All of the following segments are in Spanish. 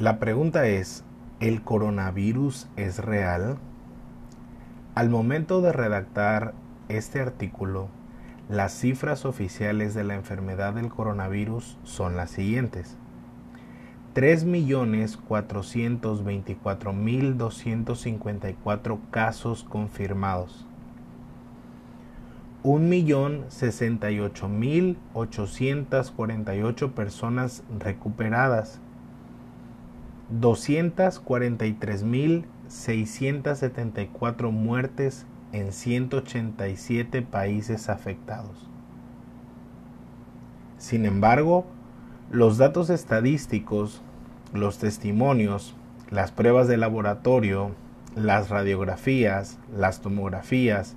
La pregunta es, ¿el coronavirus es real? Al momento de redactar este artículo, las cifras oficiales de la enfermedad del coronavirus son las siguientes. 3.424.254 casos confirmados. 1.068.848 personas recuperadas. 243.674 muertes en 187 países afectados. Sin embargo, los datos estadísticos, los testimonios, las pruebas de laboratorio, las radiografías, las tomografías,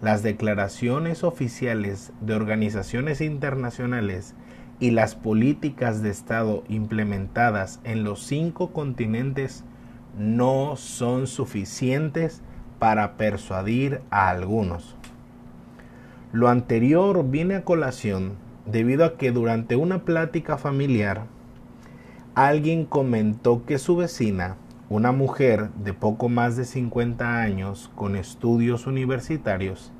las declaraciones oficiales de organizaciones internacionales y las políticas de Estado implementadas en los cinco continentes no son suficientes para persuadir a algunos. Lo anterior viene a colación debido a que durante una plática familiar alguien comentó que su vecina, una mujer de poco más de 50 años con estudios universitarios,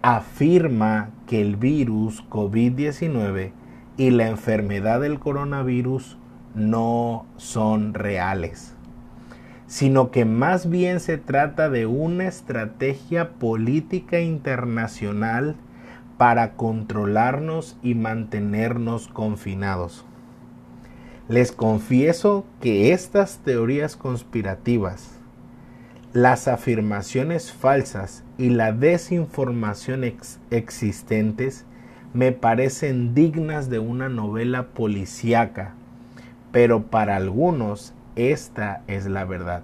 afirma que el virus COVID-19 y la enfermedad del coronavirus no son reales sino que más bien se trata de una estrategia política internacional para controlarnos y mantenernos confinados. Les confieso que estas teorías conspirativas, las afirmaciones falsas y la desinformación existentes me parecen dignas de una novela policíaca, pero para algunos esta es la verdad.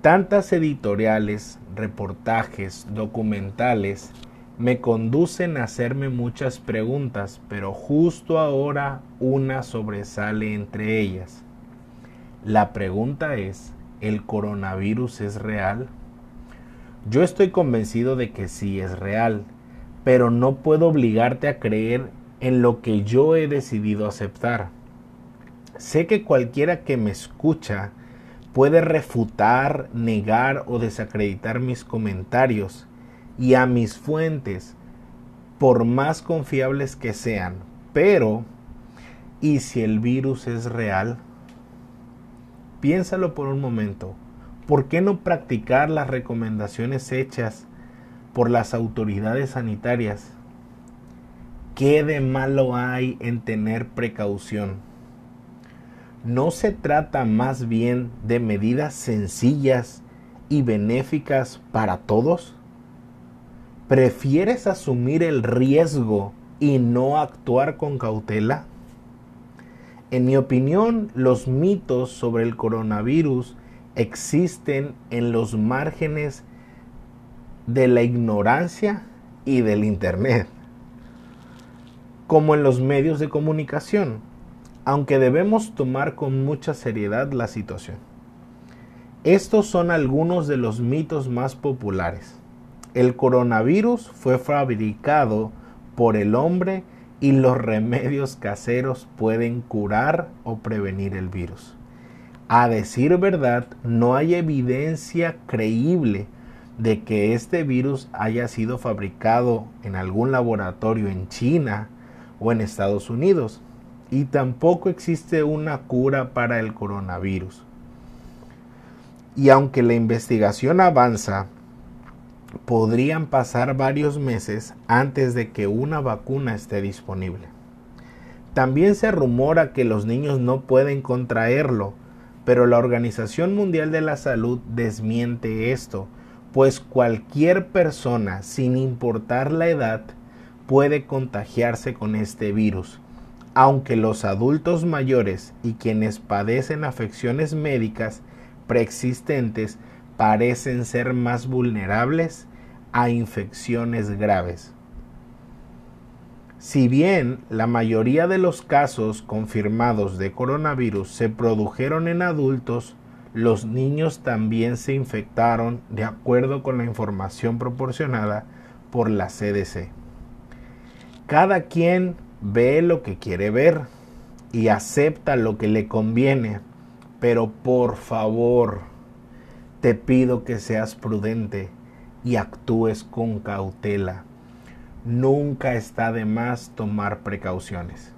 Tantas editoriales, reportajes, documentales me conducen a hacerme muchas preguntas, pero justo ahora una sobresale entre ellas. La pregunta es, ¿el coronavirus es real? Yo estoy convencido de que sí es real, pero no puedo obligarte a creer en lo que yo he decidido aceptar. Sé que cualquiera que me escucha puede refutar, negar o desacreditar mis comentarios y a mis fuentes, por más confiables que sean. Pero, ¿y si el virus es real? Piénsalo por un momento. ¿Por qué no practicar las recomendaciones hechas por las autoridades sanitarias? ¿Qué de malo hay en tener precaución? ¿no se trata más bien de medidas sencillas y benéficas para todos? ¿Prefieres asumir el riesgo y no actuar con cautela? En mi opinión, los mitos sobre el coronavirus existen en los márgenes de la ignorancia y del Internet, como en los medios de comunicación aunque debemos tomar con mucha seriedad la situación. Estos son algunos de los mitos más populares. El coronavirus fue fabricado por el hombre y los remedios caseros pueden curar o prevenir el virus. A decir verdad, no hay evidencia creíble de que este virus haya sido fabricado en algún laboratorio en China o en Estados Unidos y tampoco existe una cura para el coronavirus. Y aunque la investigación avanza, podrían pasar varios meses antes de que una vacuna esté disponible. También se rumora que los niños no pueden contraerlo, pero la Organización Mundial de la Salud desmiente esto, pues cualquier persona, sin importar la edad, puede contagiarse con este virus aunque los adultos mayores y quienes padecen afecciones médicas preexistentes parecen ser más vulnerables a infecciones graves. Si bien la mayoría de los casos confirmados de coronavirus se produjeron en adultos, los niños también se infectaron de acuerdo con la información proporcionada por la CDC. Cada quien ve lo que quiere ver. y acepta lo que le conviene, pero por favor, te pido que seas prudente y actúes con cautela. Nunca está de más tomar precauciones.